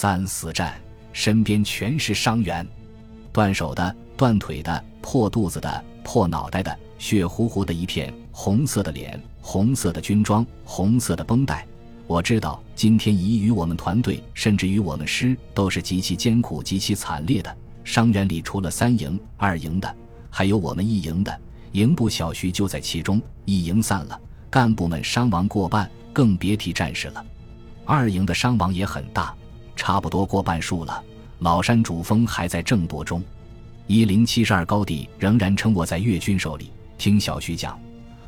三死战，身边全是伤员，断手的、断腿的、破肚子的、破脑袋的，血乎乎的一片，红色的脸，红色的军装，红色的绷带。我知道，今天已与我们团队，甚至于我们师，都是极其艰苦、极其惨烈的。伤员里，除了三营、二营的，还有我们一营的。营部小徐就在其中。一营散了，干部们伤亡过半，更别提战士了。二营的伤亡也很大。差不多过半数了，老山主峰还在争夺中，一零七十二高地仍然称握在越军手里。听小徐讲，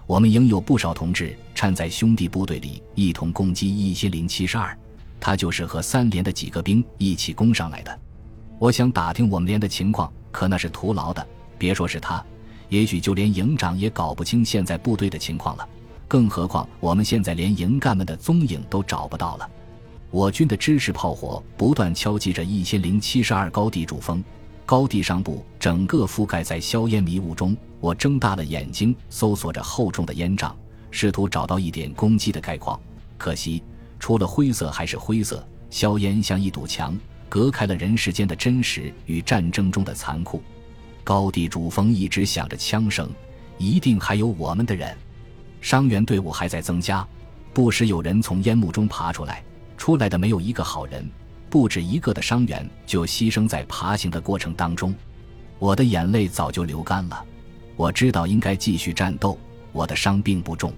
我们营有不少同志掺在兄弟部队里，一同攻击一零七十二。他就是和三连的几个兵一起攻上来的。我想打听我们连的情况，可那是徒劳的。别说是他，也许就连营长也搞不清现在部队的情况了。更何况我们现在连营干们的踪影都找不到了。我军的支持炮火不断敲击着一千零七十二高地主峰，高地上部整个覆盖在硝烟迷雾中。我睁大了眼睛，搜索着厚重的烟障，试图找到一点攻击的概况。可惜，除了灰色还是灰色，硝烟像一堵墙，隔开了人世间的真实与战争中的残酷。高地主峰一直响着枪声，一定还有我们的人。伤员队伍还在增加，不时有人从烟幕中爬出来。出来的没有一个好人，不止一个的伤员就牺牲在爬行的过程当中。我的眼泪早就流干了。我知道应该继续战斗。我的伤并不重，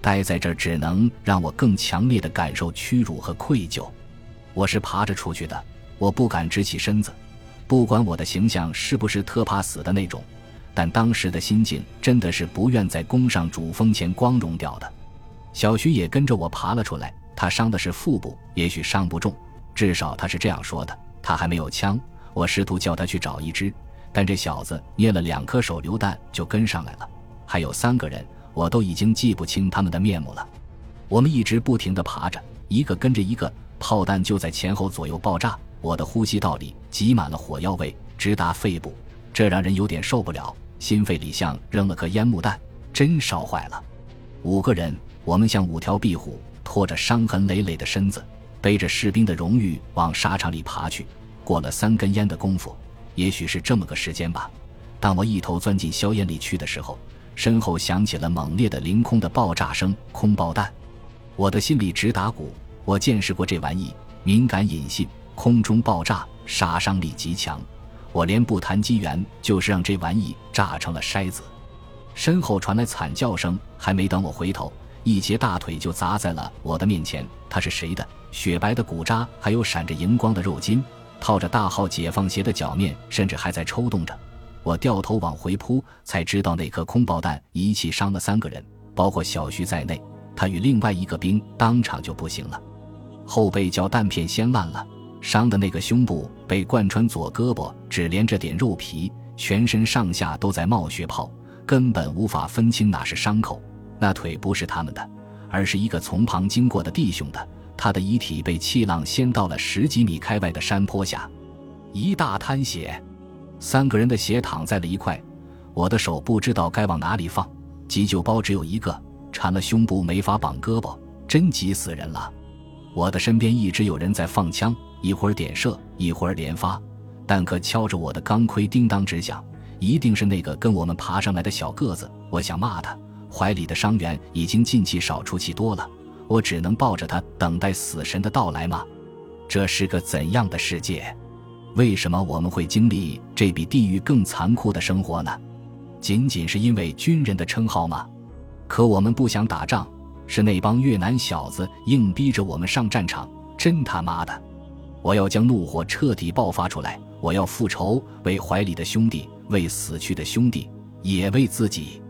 待在这儿只能让我更强烈的感受屈辱和愧疚。我是爬着出去的，我不敢直起身子，不管我的形象是不是特怕死的那种，但当时的心境真的是不愿在攻上主峰前光荣掉的。小徐也跟着我爬了出来。他伤的是腹部，也许伤不重，至少他是这样说的。他还没有枪，我试图叫他去找一支，但这小子捏了两颗手榴弹就跟上来了。还有三个人，我都已经记不清他们的面目了。我们一直不停地爬着，一个跟着一个，炮弹就在前后左右爆炸，我的呼吸道里挤满了火药味，直达肺部，这让人有点受不了。心肺里像扔了颗烟幕弹，真烧坏了。五个人，我们像五条壁虎。拖着伤痕累累的身子，背着士兵的荣誉往沙场里爬去。过了三根烟的功夫，也许是这么个时间吧。当我一头钻进硝烟里去的时候，身后响起了猛烈的凌空的爆炸声，空爆弹。我的心里直打鼓。我见识过这玩意，敏感隐性，空中爆炸，杀伤力极强。我连不谈机缘，就是让这玩意炸成了筛子。身后传来惨叫声，还没等我回头。一截大腿就砸在了我的面前，他是谁的？雪白的骨渣，还有闪着荧光的肉筋，套着大号解放鞋的脚面，甚至还在抽动着。我掉头往回扑，才知道那颗空爆弹一气伤了三个人，包括小徐在内。他与另外一个兵当场就不行了，后背叫弹片掀烂了，伤的那个胸部被贯穿左胳膊，只连着点肉皮，全身上下都在冒血泡，根本无法分清哪是伤口。那腿不是他们的，而是一个从旁经过的弟兄的。他的遗体被气浪掀到了十几米开外的山坡下，一大滩血，三个人的血躺在了一块。我的手不知道该往哪里放，急救包只有一个，缠了胸部没法绑胳膊，真急死人了。我的身边一直有人在放枪，一会儿点射，一会儿连发，弹壳敲着我的钢盔叮当直响，一定是那个跟我们爬上来的小个子。我想骂他。怀里的伤员已经进气少出气多了，我只能抱着他等待死神的到来吗？这是个怎样的世界？为什么我们会经历这比地狱更残酷的生活呢？仅仅是因为军人的称号吗？可我们不想打仗，是那帮越南小子硬逼着我们上战场。真他妈的！我要将怒火彻底爆发出来，我要复仇，为怀里的兄弟，为死去的兄弟，也为自己。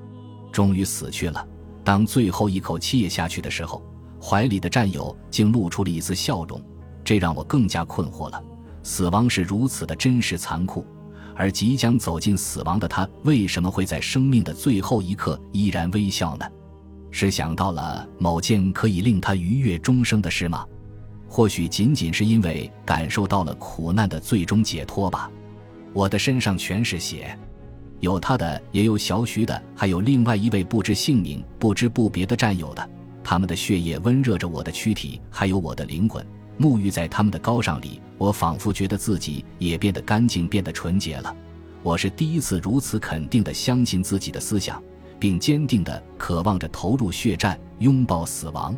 终于死去了。当最后一口气也下去的时候，怀里的战友竟露出了一丝笑容，这让我更加困惑了。死亡是如此的真实残酷，而即将走进死亡的他，为什么会在生命的最后一刻依然微笑呢？是想到了某件可以令他愉悦终生的事吗？或许仅仅是因为感受到了苦难的最终解脱吧。我的身上全是血。有他的，也有小许的，还有另外一位不知姓名、不知不别的战友的。他们的血液温热着我的躯体，还有我的灵魂。沐浴在他们的高尚里，我仿佛觉得自己也变得干净，变得纯洁了。我是第一次如此肯定地相信自己的思想，并坚定地渴望着投入血战，拥抱死亡，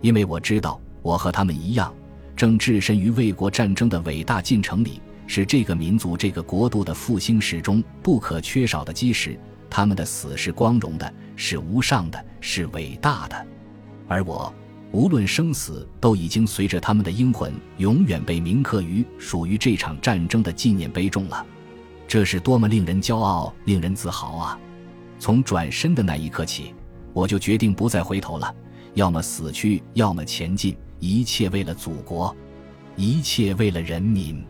因为我知道我和他们一样，正置身于卫国战争的伟大进程里，是这个民族、这个国度的复兴史中不可缺少的基石。他们的死是光荣的，是无上的，是伟大的，而我，无论生死，都已经随着他们的英魂，永远被铭刻于属于这场战争的纪念碑中了。这是多么令人骄傲、令人自豪啊！从转身的那一刻起，我就决定不再回头了，要么死去，要么前进，一切为了祖国，一切为了人民。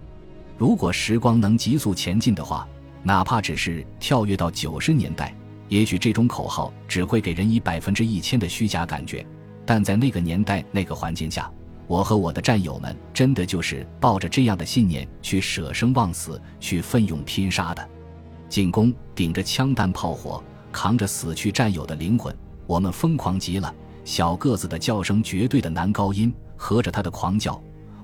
如果时光能急速前进的话。哪怕只是跳跃到九十年代，也许这种口号只会给人以百分之一千的虚假感觉，但在那个年代、那个环境下，我和我的战友们真的就是抱着这样的信念去舍生忘死、去奋勇拼杀的。进攻，顶着枪弹炮火，扛着死去战友的灵魂，我们疯狂极了。小个子的叫声，绝对的男高音，合着他的狂叫，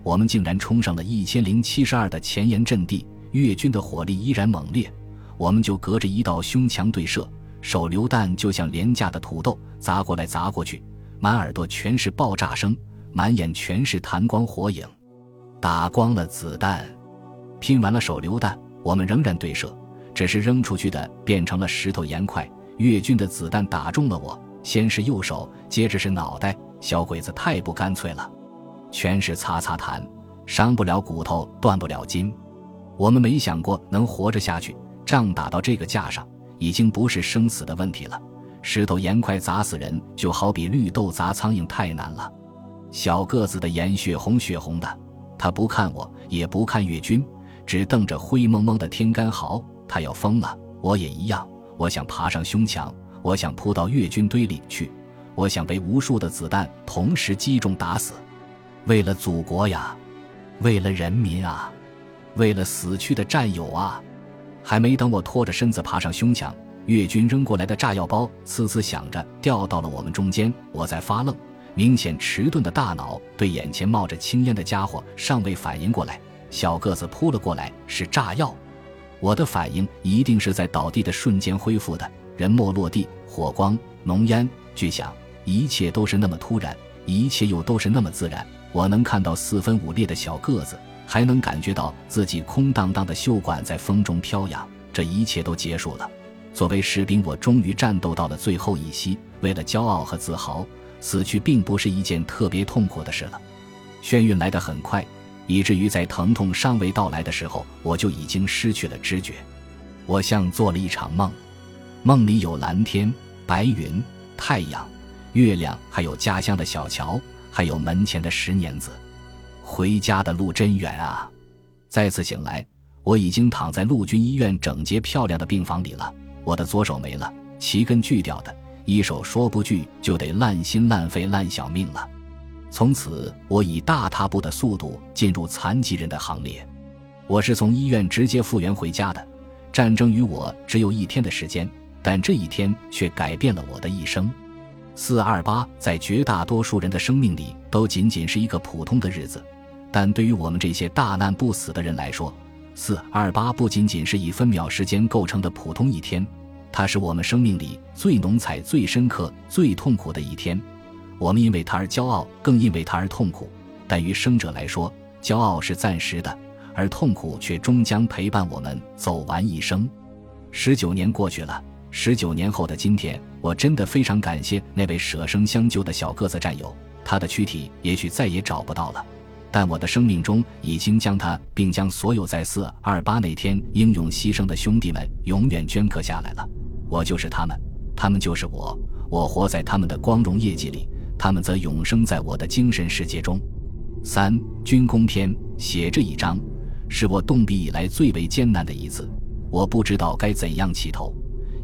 我们竟然冲上了一千零七十二的前沿阵地。越军的火力依然猛烈，我们就隔着一道胸墙对射，手榴弹就像廉价的土豆砸过来砸过去，满耳朵全是爆炸声，满眼全是弹光火影。打光了子弹，拼完了手榴弹，我们仍然对射，只是扔出去的变成了石头岩块。越军的子弹打中了我，先是右手，接着是脑袋。小鬼子太不干脆了，全是擦擦弹，伤不了骨头，断不了筋。我们没想过能活着下去。仗打到这个架上，已经不是生死的问题了。石头岩块砸死人，就好比绿豆砸苍蝇，太难了。小个子的眼血红血红的，他不看我，也不看越军，只瞪着灰蒙蒙的天干嚎。他要疯了，我也一样。我想爬上胸墙，我想扑到越军堆里去，我想被无数的子弹同时击中打死。为了祖国呀，为了人民啊！为了死去的战友啊！还没等我拖着身子爬上胸墙，越军扔过来的炸药包呲呲响着掉到了我们中间。我在发愣，明显迟钝的大脑对眼前冒着青烟的家伙尚未反应过来。小个子扑了过来，是炸药。我的反应一定是在倒地的瞬间恢复的。人没落地，火光、浓烟、巨响，一切都是那么突然，一切又都是那么自然。我能看到四分五裂的小个子。还能感觉到自己空荡荡的袖管在风中飘扬，这一切都结束了。作为士兵，我终于战斗到了最后一息。为了骄傲和自豪，死去并不是一件特别痛苦的事了。眩晕来得很快，以至于在疼痛尚未到来的时候，我就已经失去了知觉。我像做了一场梦，梦里有蓝天、白云、太阳、月亮，还有家乡的小桥，还有门前的石碾子。回家的路真远啊！再次醒来，我已经躺在陆军医院整洁漂亮的病房里了。我的左手没了，齐根锯掉的，一手说不锯就得烂心烂肺烂小命了。从此，我以大踏步的速度进入残疾人的行列。我是从医院直接复员回家的。战争与我只有一天的时间，但这一天却改变了我的一生。四二八在绝大多数人的生命里都仅仅是一个普通的日子。但对于我们这些大难不死的人来说，四二八不仅仅是以分秒时间构成的普通一天，它是我们生命里最浓彩、最深刻、最痛苦的一天。我们因为它而骄傲，更因为它而痛苦。但于生者来说，骄傲是暂时的，而痛苦却终将陪伴我们走完一生。十九年过去了，十九年后的今天，我真的非常感谢那位舍生相救的小个子战友，他的躯体也许再也找不到了。但我的生命中已经将他，并将所有在四二八那天英勇牺牲的兄弟们永远镌刻下来了。我就是他们，他们就是我。我活在他们的光荣业绩里，他们则永生在我的精神世界中。三军功篇写这一章，是我动笔以来最为艰难的一次。我不知道该怎样起头，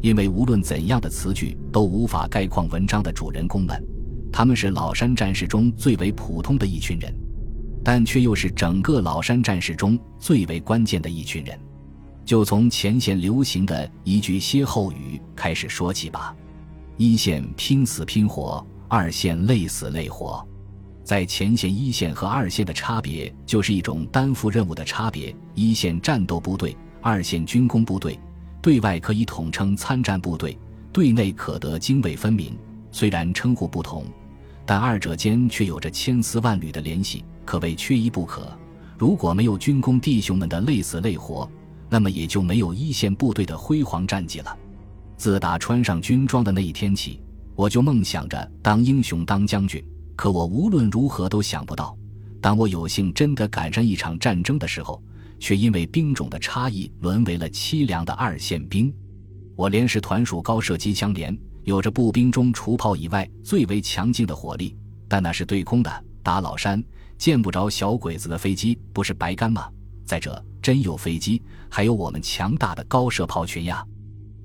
因为无论怎样的词句都无法概括文章的主人公们。他们是老山战士中最为普通的一群人。但却又是整个老山战士中最为关键的一群人，就从前线流行的一句歇后语开始说起吧：一线拼死拼活，二线累死累活。在前线一线和二线的差别，就是一种担负任务的差别。一线战斗部队，二线军工部队，对外可以统称参战部队，对内可得泾渭分明。虽然称呼不同，但二者间却有着千丝万缕的联系，可谓缺一不可。如果没有军工弟兄们的累死累活，那么也就没有一线部队的辉煌战绩了。自打穿上军装的那一天起，我就梦想着当英雄、当将军。可我无论如何都想不到，当我有幸真的赶上一场战争的时候，却因为兵种的差异沦为了凄凉的二线兵。我连是团属高射机枪连，有着步兵中除炮以外最为强劲的火力，但那是对空的，打老山见不着小鬼子的飞机，不是白干吗？再者，真有飞机，还有我们强大的高射炮群呀！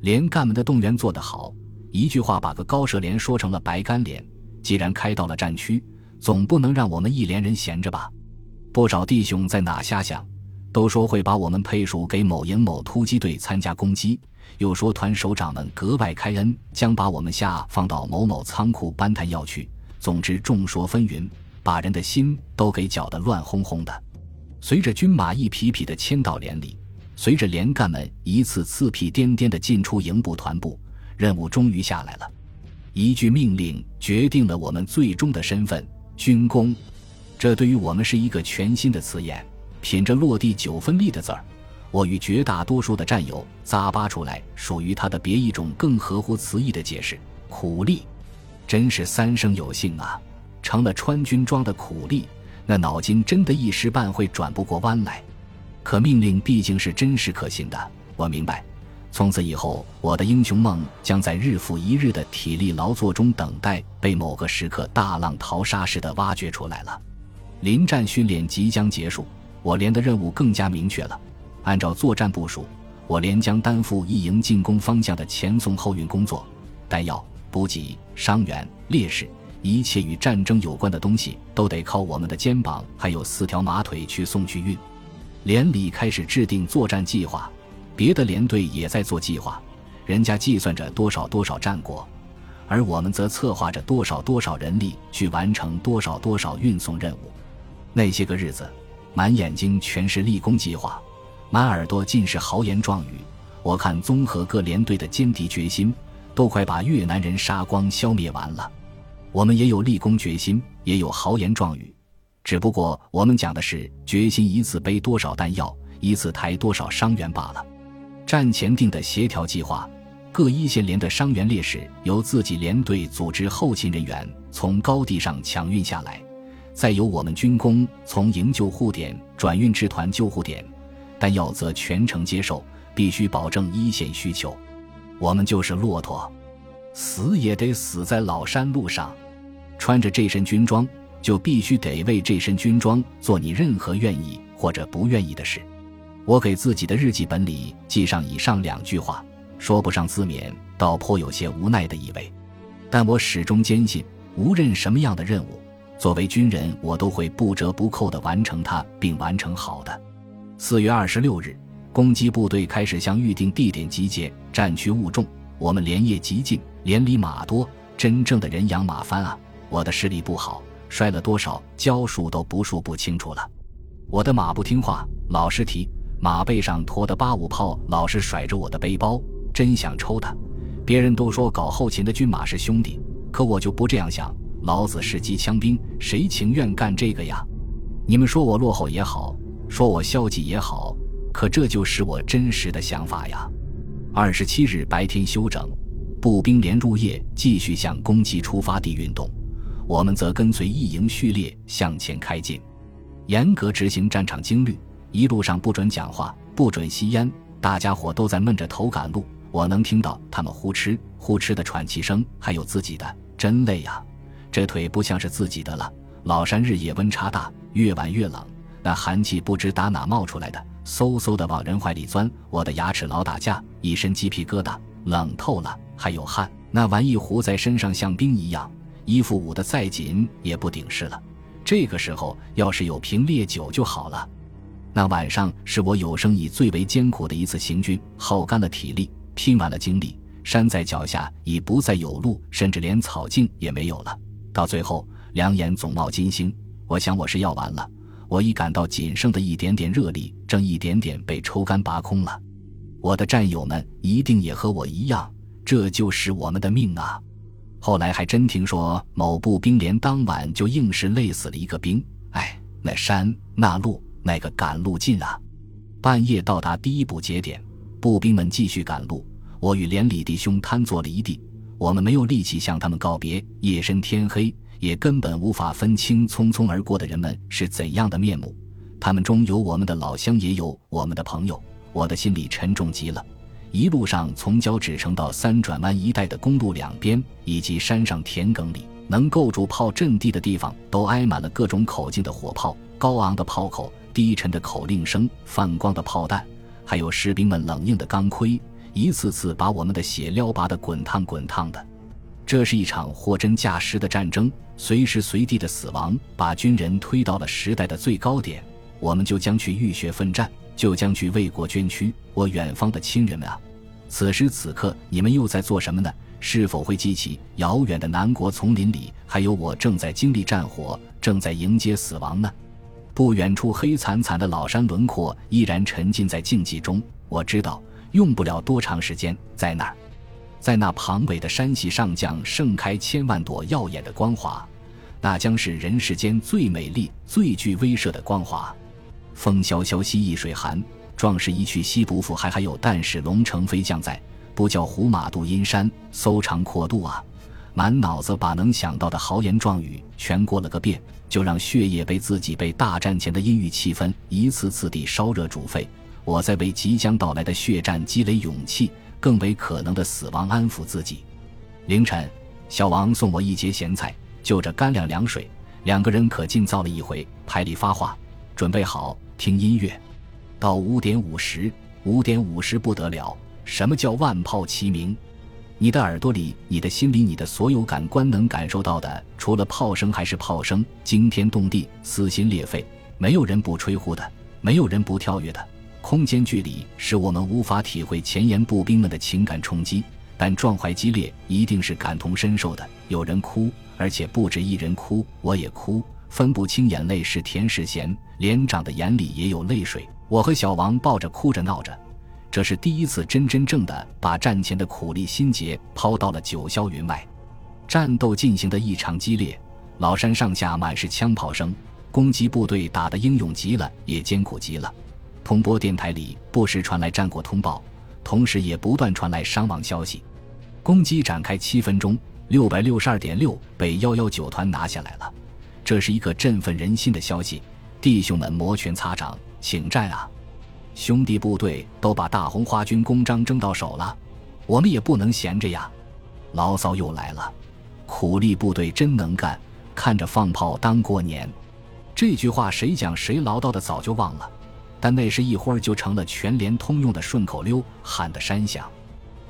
连干们的动员做得好，一句话把个高射连说成了白干连。既然开到了战区，总不能让我们一连人闲着吧？不少弟兄在哪瞎想，都说会把我们配属给某营某突击队参加攻击，又说团首长们格外开恩，将把我们下放到某某仓库搬弹药去。总之众说纷纭，把人的心都给搅得乱哄哄的。随着军马一匹匹的迁到连里，随着连干们一次次屁颠颠的进出营部团部，任务终于下来了。一句命令决定了我们最终的身份——军功。这对于我们是一个全新的词眼，品着落地九分力的字儿。我与绝大多数的战友咂巴出来属于他的别一种更合乎词义的解释：苦力。真是三生有幸啊！成了穿军装的苦力，那脑筋真的一时半会转不过弯来。可命令毕竟是真实可信的，我明白。从此以后，我的英雄梦将在日复一日的体力劳作中等待被某个时刻大浪淘沙似的挖掘出来了。临战训练即将结束，我连的任务更加明确了。按照作战部署，我连将担负一营进攻方向的前送后运工作，弹药、补给、伤员、烈士，一切与战争有关的东西都得靠我们的肩膀还有四条马腿去送去运。连里开始制定作战计划。别的连队也在做计划，人家计算着多少多少战果，而我们则策划着多少多少人力去完成多少多少运送任务。那些个日子，满眼睛全是立功计划，满耳朵尽是豪言壮语。我看综合各连队的歼敌决心，都快把越南人杀光消灭完了。我们也有立功决心，也有豪言壮语，只不过我们讲的是决心一次背多少弹药，一次抬多少伤员罢了。战前定的协调计划，各一线连的伤员烈士由自己连队组织后勤人员从高地上抢运下来，再由我们军工从营救护点转运至团救护点，弹药则全程接受，必须保证一线需求。我们就是骆驼，死也得死在老山路上。穿着这身军装，就必须得为这身军装做你任何愿意或者不愿意的事。我给自己的日记本里记上以上两句话，说不上自勉，倒颇有些无奈的意味。但我始终坚信，无论什么样的任务，作为军人，我都会不折不扣地完成它，并完成好的。四月二十六日，攻击部队开始向预定地点集结，战区物重，我们连夜急进，连里马多，真正的人仰马翻啊！我的视力不好，摔了多少跤数都不数不清楚了。我的马不听话，老是提。马背上驮的八五炮老是甩着我的背包，真想抽他。别人都说搞后勤的军马是兄弟，可我就不这样想。老子是机枪兵，谁情愿干这个呀？你们说我落后也好，说我消极也好，可这就是我真实的想法呀。二十七日白天休整，步兵连入夜继续向攻击出发地运动，我们则跟随一营序列向前开进，严格执行战场经律。一路上不准讲话，不准吸烟，大家伙都在闷着头赶路。我能听到他们呼哧呼哧的喘气声，还有自己的，真累呀！这腿不像是自己的了。老山日夜温差大，越晚越冷，那寒气不知打哪冒出来的，嗖嗖的往人怀里钻。我的牙齿老打架，一身鸡皮疙瘩，冷透了，还有汗。那玩意糊在身上像冰一样，衣服捂得再紧也不顶事了。这个时候要是有瓶烈酒就好了。那晚上是我有生以最为艰苦的一次行军，耗干了体力，拼完了精力。山在脚下已不再有路，甚至连草径也没有了。到最后，两眼总冒金星。我想我是要完了。我已感到仅剩的一点点热力正一点点被抽干拔空了。我的战友们一定也和我一样，这就是我们的命啊！后来还真听说某步兵连当晚就硬是累死了一个兵。哎，那山那路那个赶路劲啊！半夜到达第一补节点，步兵们继续赶路，我与连里弟兄瘫坐了一地。我们没有力气向他们告别。夜深天黑，也根本无法分清匆匆而过的人们是怎样的面目。他们中有我们的老乡，也有我们的朋友。我的心里沉重极了。一路上，从交趾城到三转弯一带的公路两边，以及山上田埂里能构筑炮阵地的地方，都挨满了各种口径的火炮、高昂的炮口、低沉的口令声、泛光的炮弹，还有士兵们冷硬的钢盔，一次次把我们的血撩拔得滚烫滚烫的。这是一场货真价实的战争，随时随地的死亡把军人推到了时代的最高点，我们就将去浴血奋战。就将去为国捐躯，我远方的亲人们啊！此时此刻，你们又在做什么呢？是否会记起遥远的南国丛林里，还有我正在经历战火，正在迎接死亡呢？不远处黑惨惨的老山轮廓依然沉浸在静寂中。我知道，用不了多长时间，在那儿，在那庞伟的山系上将盛开千万朵耀眼的光华，那将是人世间最美丽、最具威慑的光华。风萧萧兮易水寒，壮士一去兮不复。还还有但使龙城飞将在，不教胡马度阴山，搜肠阔肚啊！满脑子把能想到的豪言壮语全过了个遍，就让血液被自己被大战前的阴郁气氛一次次地烧热煮沸。我在为即将到来的血战积累勇气，更为可能的死亡安抚自己。凌晨，小王送我一节咸菜，就着干粮凉水，两个人可劲造了一回，牌里发话，准备好。听音乐，到五点五十，五点五十不得了。什么叫万炮齐鸣？你的耳朵里、你的心里、你的所有感官能感受到的，除了炮声还是炮声，惊天动地，撕心裂肺。没有人不吹呼的，没有人不跳跃的。空间距离使我们无法体会前沿步兵们的情感冲击，但壮怀激烈，一定是感同身受的。有人哭，而且不止一人哭，我也哭。分不清眼泪是甜是咸，连长的眼里也有泪水。我和小王抱着哭着闹着，这是第一次真真正的把战前的苦力心结抛到了九霄云外。战斗进行的异常激烈，老山上下满是枪炮声，攻击部队打得英勇极了，也艰苦极了。通波电台里不时传来战果通报，同时也不断传来伤亡消息。攻击展开七分钟，六百六十二点六被幺幺九团拿下来了。这是一个振奋人心的消息，弟兄们摩拳擦掌，请战啊！兄弟部队都把大红花军公章争到手了，我们也不能闲着呀！牢骚又来了，苦力部队真能干，看着放炮当过年。这句话谁讲谁唠叨的早就忘了，但那是一会儿就成了全连通用的顺口溜，喊得山响。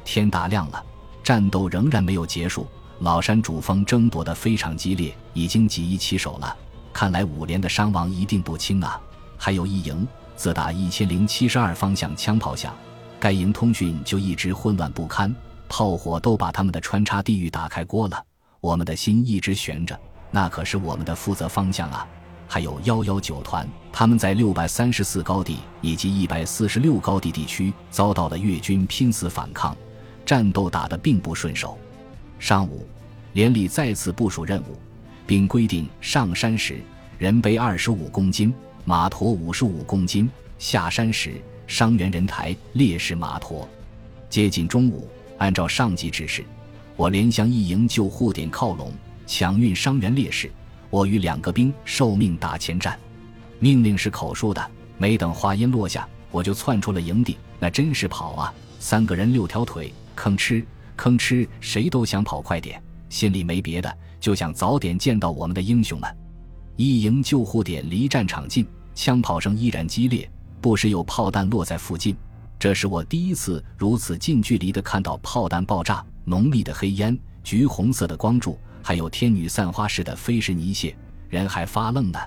天大亮了，战斗仍然没有结束。老山主峰争夺得非常激烈，已经几易其手了。看来五连的伤亡一定不轻啊！还有一营，自打一千零七十二方向枪炮响，该营通讯就一直混乱不堪，炮火都把他们的穿插地域打开锅了。我们的心一直悬着，那可是我们的负责方向啊！还有幺幺九团，他们在六百三十四高地以及一百四十六高地地区遭到了越军拼死反抗，战斗打得并不顺手。上午，连里再次部署任务，并规定上山时人背二十五公斤，马驮五十五公斤；下山时伤员人抬烈士马驮。接近中午，按照上级指示，我连向一营救护点靠拢，抢运伤员烈士。我与两个兵受命打前站。命令是口述的，没等话音落下，我就窜出了营地。那真是跑啊！三个人六条腿，吭哧。吭哧，谁都想跑快点，心里没别的，就想早点见到我们的英雄们。一营救护点离战场近，枪炮声依然激烈，不时有炮弹落在附近。这是我第一次如此近距离的看到炮弹爆炸，浓密的黑烟，橘红色的光柱，还有天女散花似的飞石泥屑，人还发愣呢。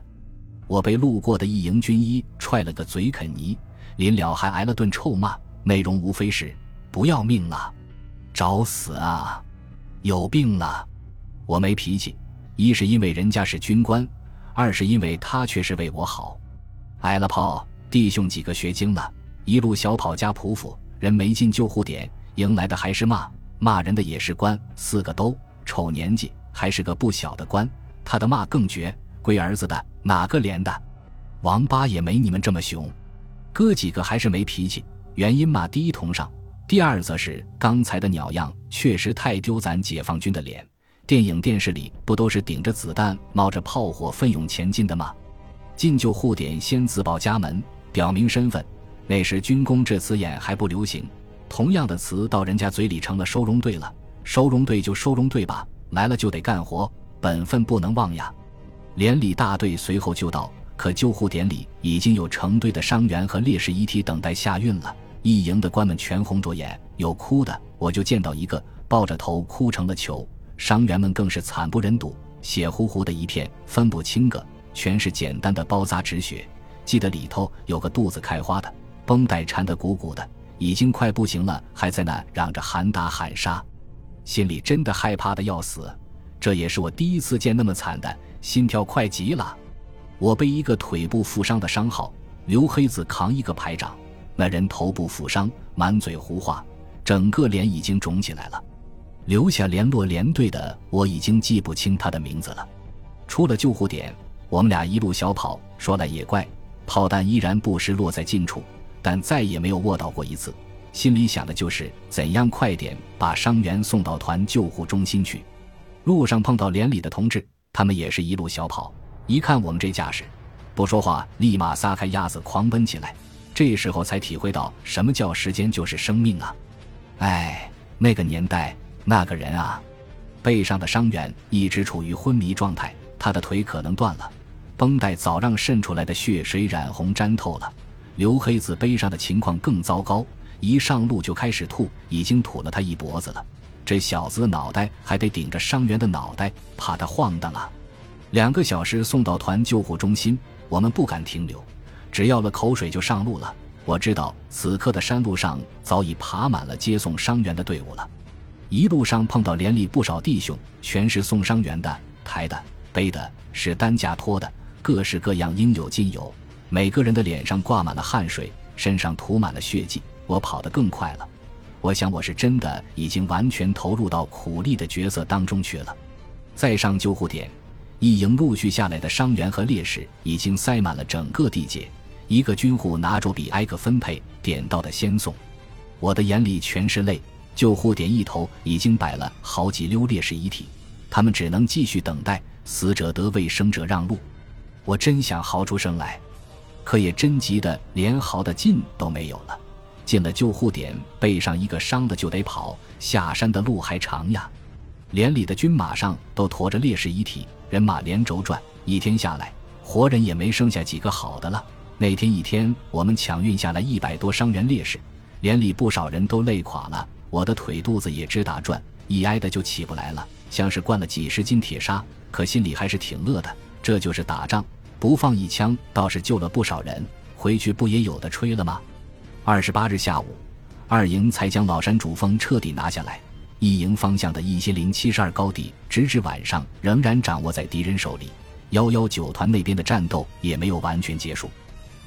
我被路过的一营军医踹了个嘴啃泥，临了还挨了顿臭骂，内容无非是不要命了。找死啊！有病了！我没脾气，一是因为人家是军官，二是因为他却是为我好。挨了炮，弟兄几个学精了，一路小跑加匍匐，人没进救护点，迎来的还是骂，骂人的也是官，四个都丑年纪，还是个不小的官。他的骂更绝，龟儿子的，哪个连的？王八也没你们这么凶。哥几个还是没脾气，原因嘛，第一同上，第二则是刚才的鸟样确实太丢咱解放军的脸。电影电视里不都是顶着子弹、冒着炮火奋勇前进的吗？进就护点先自报家门，表明身份。那时“军工”这词眼还不流行，同样的词到人家嘴里成了收容队了。收容队就收容队吧，来了就得干活，本分不能忘呀。连里大队随后就到。可救护点里已经有成堆的伤员和烈士遗体等待下运了，一营的官们全红着眼，有哭的，我就见到一个抱着头哭成了球。伤员们更是惨不忍睹，血乎乎的一片，分不清个，全是简单的包扎止血。记得里头有个肚子开花的，绷带缠得鼓鼓的，已经快不行了，还在那嚷着喊打喊杀，心里真的害怕的要死。这也是我第一次见那么惨的，心跳快极了。我背一个腿部负伤的伤号，刘黑子扛一个排长。那人头部负伤，满嘴胡话，整个脸已经肿起来了。留下联络连队的，我已经记不清他的名字了。出了救护点，我们俩一路小跑。说来也怪，炮弹依然不时落在近处，但再也没有握到过一次。心里想的就是怎样快点把伤员送到团救护中心去。路上碰到连里的同志，他们也是一路小跑。一看我们这架势，不说话，立马撒开鸭子狂奔起来。这时候才体会到什么叫时间就是生命啊！哎，那个年代，那个人啊，背上的伤员一直处于昏迷状态，他的腿可能断了，绷带早让渗出来的血水染红沾透了。刘黑子背上的情况更糟糕，一上路就开始吐，已经吐了他一脖子了。这小子的脑袋还得顶着伤员的脑袋，怕他晃荡啊！两个小时送到团救护中心，我们不敢停留，只要了口水就上路了。我知道此刻的山路上早已爬满了接送伤员的队伍了。一路上碰到连里不少弟兄，全是送伤员的，抬的、背的，是担架拖的，各式各样应有尽有。每个人的脸上挂满了汗水，身上涂满了血迹。我跑得更快了，我想我是真的已经完全投入到苦力的角色当中去了。再上救护点。一营陆续下来的伤员和烈士已经塞满了整个地界，一个军户拿着笔挨个分配，点到的先送。我的眼里全是泪。救护点一头已经摆了好几溜烈士遗体，他们只能继续等待，死者得为生者让路。我真想嚎出声来，可也真急得连嚎的劲都没有了。进了救护点，背上一个伤的就得跑，下山的路还长呀。连里的军马上都驮着烈士遗体。人马连轴转，一天下来，活人也没剩下几个好的了。那天一天，我们抢运下来一百多伤员烈士，连里不少人都累垮了。我的腿肚子也直打转，一挨的就起不来了，像是灌了几十斤铁砂。可心里还是挺乐的。这就是打仗，不放一枪倒是救了不少人，回去不也有的吹了吗？二十八日下午，二营才将老山主峰彻底拿下来。一营方向的一千零七十二高地，直至晚上仍然掌握在敌人手里。幺幺九团那边的战斗也没有完全结束。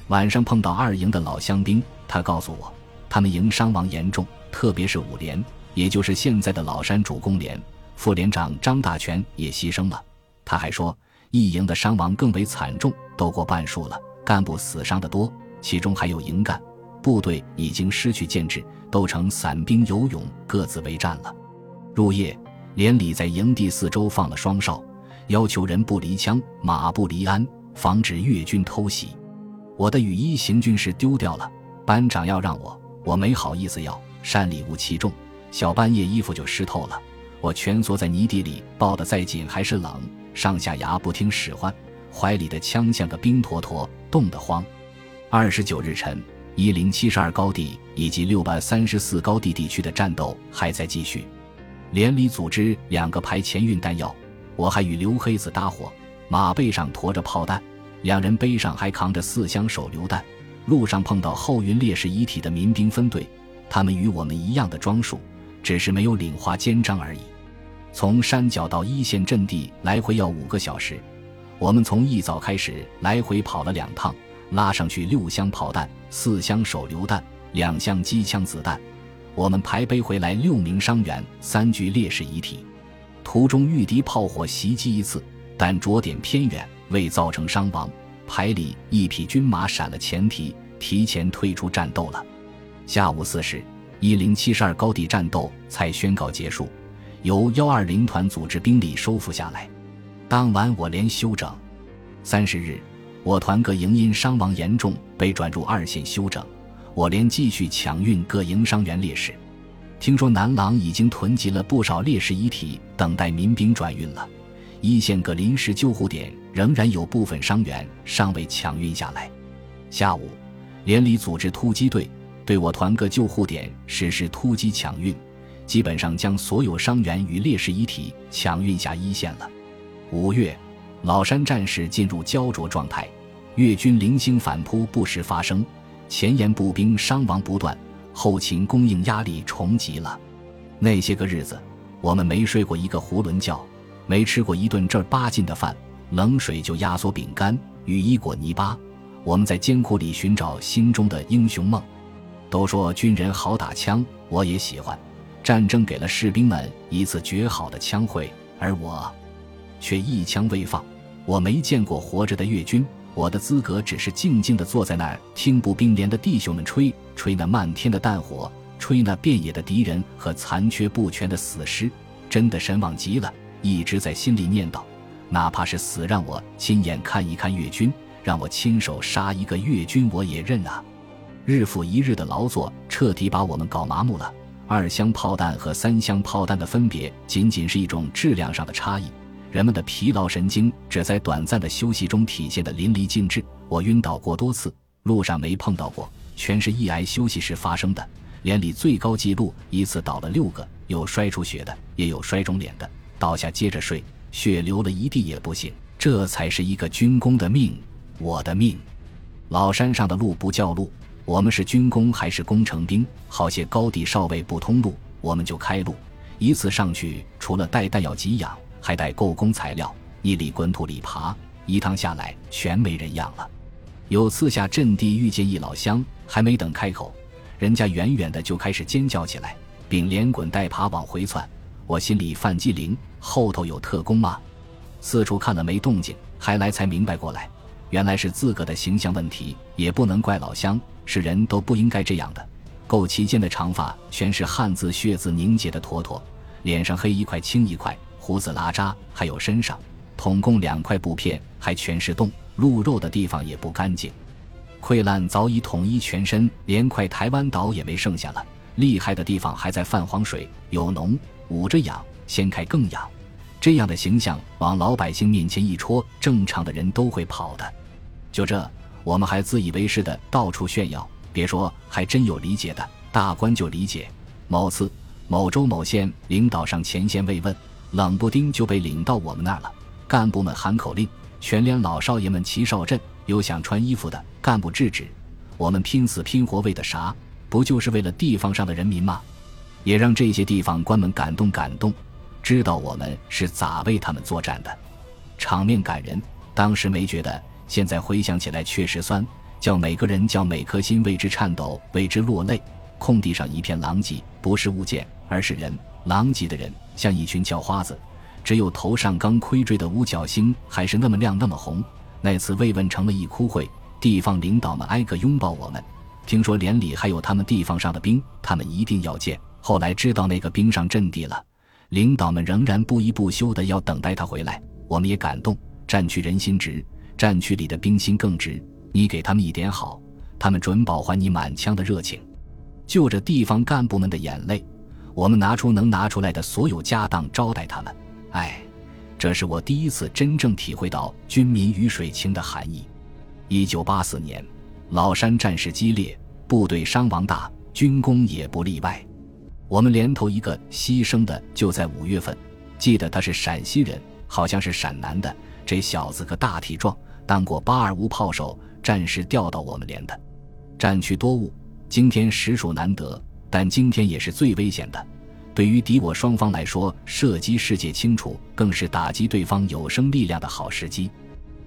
晚上碰到二营的老乡兵，他告诉我，他们营伤亡严重，特别是五连，也就是现在的老山主攻连，副连长张大全也牺牲了。他还说，一营的伤亡更为惨重，都过半数了，干部死伤的多，其中还有营干，部队已经失去建制，都成散兵游勇，各自为战了。入夜，连里在营地四周放了双哨，要求人不离枪，马不离鞍，防止越军偷袭。我的雨衣行军时丢掉了，班长要让我，我没好意思要，山里雾气重，小半夜衣服就湿透了。我蜷缩在泥地里，抱得再紧还是冷，上下牙不听使唤，怀里的枪像个冰坨坨，冻得慌。二十九日晨，一零七十二高地以及六百三十四高地地区的战斗还在继续。连里组织两个排前运弹药，我还与刘黑子搭伙，马背上驮着炮弹，两人背上还扛着四箱手榴弹。路上碰到后运烈士遗体的民兵分队，他们与我们一样的装束，只是没有领花肩章而已。从山脚到一线阵地来回要五个小时。我们从一早开始来回跑了两趟，拉上去六箱炮弹、四箱手榴弹、两箱机枪子弹。我们排背回来六名伤员、三具烈士遗体。途中遇敌炮火袭击一次，但着点偏远，未造成伤亡。排里一匹军马闪了前蹄，提前退出战斗了。下午四时，一零七十二高地战斗才宣告结束，由幺二零团组织兵力收复下来。当晚我连休整。三十日，我团各营因伤亡严重被转入二线休整，我连继续抢运各营伤员烈士。听说南廊已经囤积了不少烈士遗体，等待民兵转运了。一线各临时救护点仍然有部分伤员尚未抢运下来。下午，连里组织突击队，对我团各救护点实施突击抢运，基本上将所有伤员与烈士遗体抢运下一线了。五月，老山战事进入焦灼状态，越军零星反扑不时发生，前沿步兵伤亡不断，后勤供应压力重疾了。那些个日子，我们没睡过一个囫囵觉，没吃过一顿正儿八经的饭，冷水就压缩饼干，雨衣裹泥巴。我们在艰苦里寻找心中的英雄梦。都说军人好打枪，我也喜欢。战争给了士兵们一次绝好的枪会，而我。却一枪未放，我没见过活着的越军，我的资格只是静静地坐在那儿，听步兵连的弟兄们吹吹那漫天的弹火，吹那遍野的敌人和残缺不全的死尸，真的神往极了，一直在心里念叨，哪怕是死，让我亲眼看一看越军，让我亲手杀一个越军，我也认啊！日复一日的劳作，彻底把我们搞麻木了。二箱炮弹和三箱炮弹的分别，仅仅是一种质量上的差异。人们的疲劳神经只在短暂的休息中体现的淋漓尽致。我晕倒过多次，路上没碰到过，全是一挨休息时发生的。连里最高纪录一次倒了六个，有摔出血的，也有摔肿脸的。倒下接着睡，血流了一地也不行。这才是一个军工的命，我的命。老山上的路不叫路，我们是军工还是工程兵？好些高地哨位不通路，我们就开路。一次上去，除了带弹药给养。还带够工材料，一里滚土里爬，一趟下来全没人样了。有次下阵地遇见一老乡，还没等开口，人家远远的就开始尖叫起来，并连滚带爬往回窜。我心里犯机灵，后头有特工吗？四处看了没动静，还来才明白过来，原来是自个的形象问题，也不能怪老乡，是人都不应该这样的。够齐肩的长发，全是汗渍血渍凝结的坨坨，脸上黑一块青一块。胡子拉碴，还有身上，统共两块布片，还全是洞，露肉的地方也不干净。溃烂早已统一全身，连块台湾岛也没剩下了。厉害的地方还在泛黄水，有脓，捂着痒，掀开更痒。这样的形象往老百姓面前一戳，正常的人都会跑的。就这，我们还自以为是的到处炫耀。别说，还真有理解的，大官就理解。某次，某州某县领导上前线慰问。冷不丁就被领到我们那儿了，干部们喊口令，全连老少爷们齐哨阵。有想穿衣服的干部制止，我们拼死拼活为的啥？不就是为了地方上的人民吗？也让这些地方官们感动感动，知道我们是咋为他们作战的，场面感人。当时没觉得，现在回想起来确实酸，叫每个人叫每颗心为之颤抖，为之落泪。空地上一片狼藉，不是物件，而是人。狼藉的人像一群叫花子，只有头上刚盔坠的五角星还是那么亮那么红。那次慰问成了一哭会，地方领导们挨个拥抱我们。听说连里还有他们地方上的兵，他们一定要见。后来知道那个兵上阵地了，领导们仍然不依不休的要等待他回来。我们也感动，战区人心直，战区里的兵心更直。你给他们一点好，他们准保还你满腔的热情。就着地方干部们的眼泪。我们拿出能拿出来的所有家当招待他们，哎，这是我第一次真正体会到军民鱼水情的含义。一九八四年，老山战事激烈，部队伤亡大，军工也不例外。我们连头一个牺牲的就在五月份，记得他是陕西人，好像是陕南的。这小子个大体壮，当过八二五炮手，战时调到我们连的。战区多雾，今天实属难得。但今天也是最危险的，对于敌我双方来说，射击世界清楚，更是打击对方有生力量的好时机。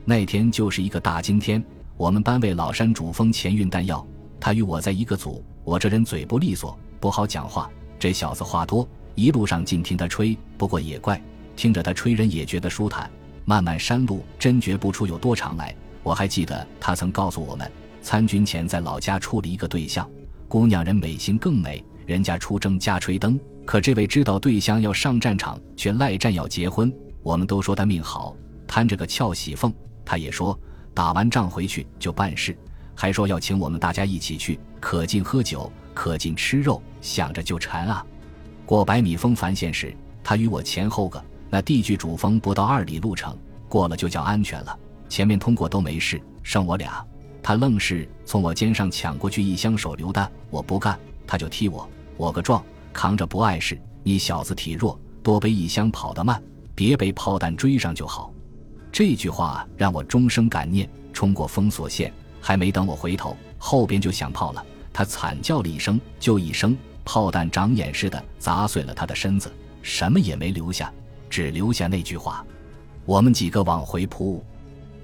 那天就是一个大晴天，我们班为老山主峰前运弹药，他与我在一个组。我这人嘴不利索，不好讲话。这小子话多，一路上尽听他吹。不过也怪，听着他吹，人也觉得舒坦。漫漫山路，真觉不出有多长来。我还记得他曾告诉我们，参军前在老家处了一个对象，姑娘人美心更美，人家出征加吹灯。可这位知道对象要上战场，却赖战要结婚。我们都说他命好，摊着个俏喜凤。他也说打完仗回去就办事，还说要请我们大家一起去，可劲喝酒，可劲吃肉，想着就馋啊。过百米峰繁线时，他与我前后个，那地距主峰不到二里路程，过了就叫安全了。前面通过都没事，剩我俩，他愣是从我肩上抢过去一箱手榴弹，我不干，他就踢我，我个壮。扛着不碍事，你小子体弱，多背一箱跑得慢，别被炮弹追上就好。这句话让我终生感念。冲过封锁线，还没等我回头，后边就响炮了。他惨叫了一声，就一声，炮弹长眼似的砸碎了他的身子，什么也没留下，只留下那句话。我们几个往回扑，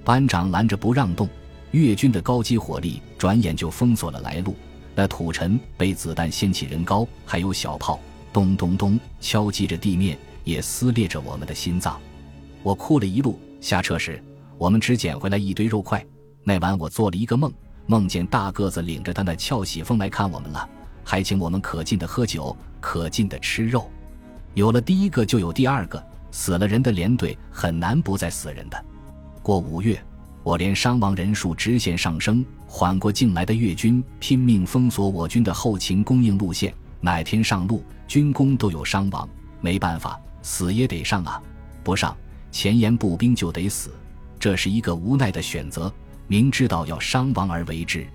班长拦着不让动。越军的高级火力转眼就封锁了来路。那土尘被子弹掀起人高，还有小炮咚咚咚敲击着地面，也撕裂着我们的心脏。我哭了一路。下车时，我们只捡回来一堆肉块。那晚我做了一个梦，梦见大个子领着他那俏喜凤来看我们了，还请我们可劲的喝酒，可劲的吃肉。有了第一个，就有第二个。死了人的连队很难不再死人的。过五月。我连伤亡人数直线上升，缓过劲来的越军拼命封锁我军的后勤供应路线，哪天上路，军工都有伤亡，没办法，死也得上啊！不上，前沿步兵就得死，这是一个无奈的选择，明知道要伤亡而为之。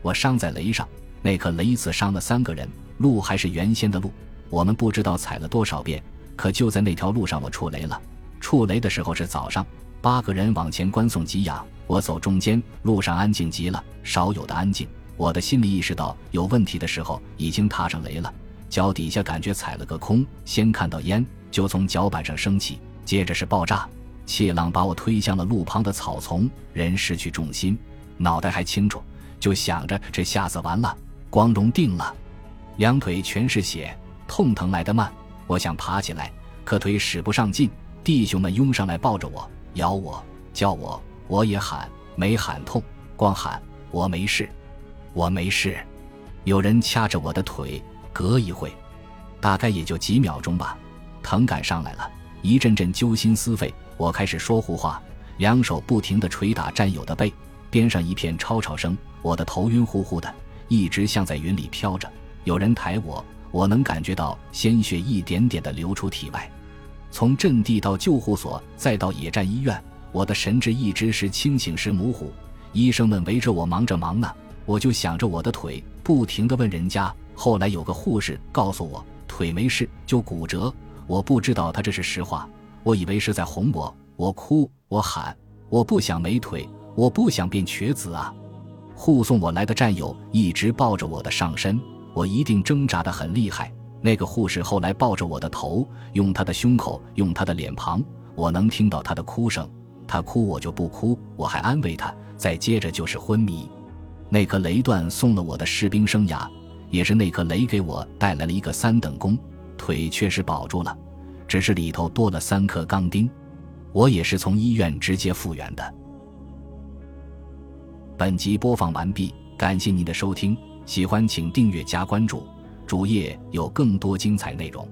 我伤在雷上，那颗雷子伤了三个人，路还是原先的路，我们不知道踩了多少遍，可就在那条路上，我触雷了。触雷的时候是早上。八个人往前观送给养，我走中间，路上安静极了，少有的安静。我的心里意识到有问题的时候，已经踏上雷了。脚底下感觉踩了个空，先看到烟，就从脚板上升起，接着是爆炸，气浪把我推向了路旁的草丛，人失去重心，脑袋还清楚，就想着这下子完了，光荣定了，两腿全是血，痛疼来得慢。我想爬起来，可腿使不上劲，弟兄们拥上来抱着我。咬我，叫我，我也喊，没喊痛，光喊我没事，我没事。有人掐着我的腿，隔一会，大概也就几秒钟吧，疼感上来了，一阵阵揪心撕肺。我开始说胡话，两手不停地捶打战友的背，边上一片吵吵声，我的头晕乎乎的，一直像在云里飘着。有人抬我，我能感觉到鲜血一点点地流出体外。从阵地到救护所，再到野战医院，我的神志一直是清醒时模糊。医生们围着我忙着忙呢，我就想着我的腿，不停地问人家。后来有个护士告诉我腿没事，就骨折。我不知道他这是实话，我以为是在哄我。我哭，我喊，我不想没腿，我不想变瘸子啊！护送我来的战友一直抱着我的上身，我一定挣扎得很厉害。那个护士后来抱着我的头，用他的胸口，用他的脸庞，我能听到他的哭声。他哭我就不哭，我还安慰他。再接着就是昏迷。那颗雷段送了我的士兵生涯，也是那颗雷给我带来了一个三等功。腿确实保住了，只是里头多了三颗钢钉。我也是从医院直接复原的。本集播放完毕，感谢您的收听，喜欢请订阅加关注。主页有更多精彩内容。